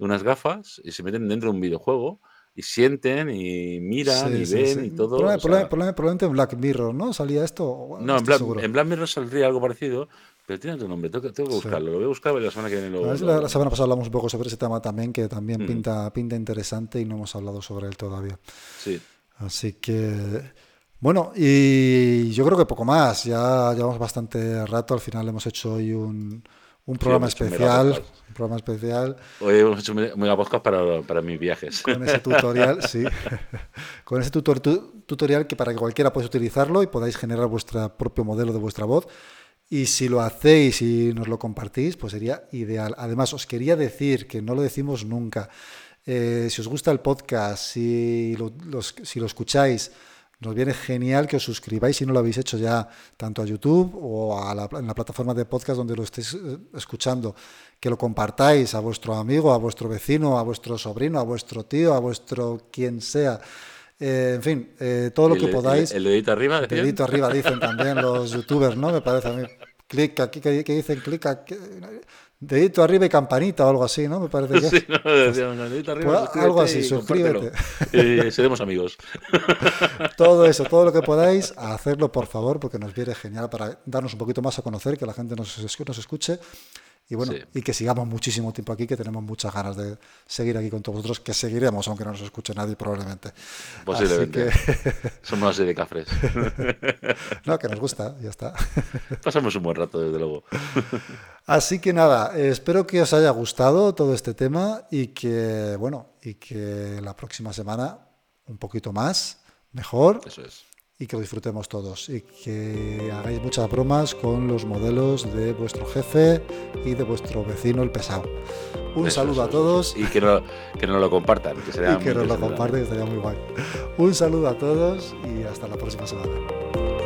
unas gafas y se meten dentro de un videojuego y sienten y miran Sí, y ven sí. y todo. Proba- o sea, proba- proba- probablemente en Black Mirror, ¿no? Salía esto. No, en Black, en Black Mirror saldría algo parecido, pero tiene otro nombre. Tengo que, tengo que buscarlo. Lo voy a buscar y la semana que viene lo. A ver si lo- la, la semana pasada hablamos un poco sobre ese tema también, que también Mm. pinta, pinta interesante y no hemos hablado sobre él todavía. Sí. Así que, Bueno, y yo creo que poco más. Ya llevamos bastante rato. Al final hemos hecho hoy un, un programa especial. Un programa especial. Hoy hemos hecho un mega podcast para, para mis viajes. Con ese tutorial, sí. Con ese tutor, tutorial que para que cualquiera pueda utilizarlo y podáis generar vuestro propio modelo de vuestra voz. Y si lo hacéis y nos lo compartís, pues sería ideal. Además, os quería decir, que no lo decimos nunca, eh, si os gusta el podcast, si lo, si lo escucháis, nos viene genial que os suscribáis si no lo habéis hecho ya, tanto a YouTube o a la, en la plataforma de podcast donde lo estéis eh, escuchando, que lo compartáis a vuestro amigo, a vuestro vecino, a vuestro sobrino, a vuestro tío, a vuestro quien sea. Eh, en fin, eh, todo lo que podáis. El, dedito arriba, El dedito arriba dicen también los youtubers, ¿no? Me parece a mí. Clic aquí, que, dicen clic aquí. Dedito arriba y campanita o algo así, ¿no? Me parece que. Sí, no, dedito arriba. Pues, algo así, suscríbete. Y seremos amigos. todo eso, todo lo que podáis, hacerlo por favor, porque nos viene genial para darnos un poquito más a conocer, que la gente nos, nos escuche y bueno, y que sigamos muchísimo tiempo aquí, que tenemos muchas ganas de seguir aquí con todos vosotros, que seguiremos, aunque no nos escuche nadie probablemente. Posiblemente. Somos así de cafres. no, que nos gusta, ya está. Pasamos un buen rato, desde luego. Así que nada, espero que os haya gustado todo este tema y que, bueno, y que la próxima semana un poquito más, mejor. Eso es y que lo disfrutemos todos y que hagáis muchas bromas con los modelos de vuestro jefe y de vuestro vecino el pesado. Un saludo a todos. Y que, no, que nos lo compartan. Que y que nos lo compartan, que estaría muy guay. Un saludo a todos y hasta la próxima semana.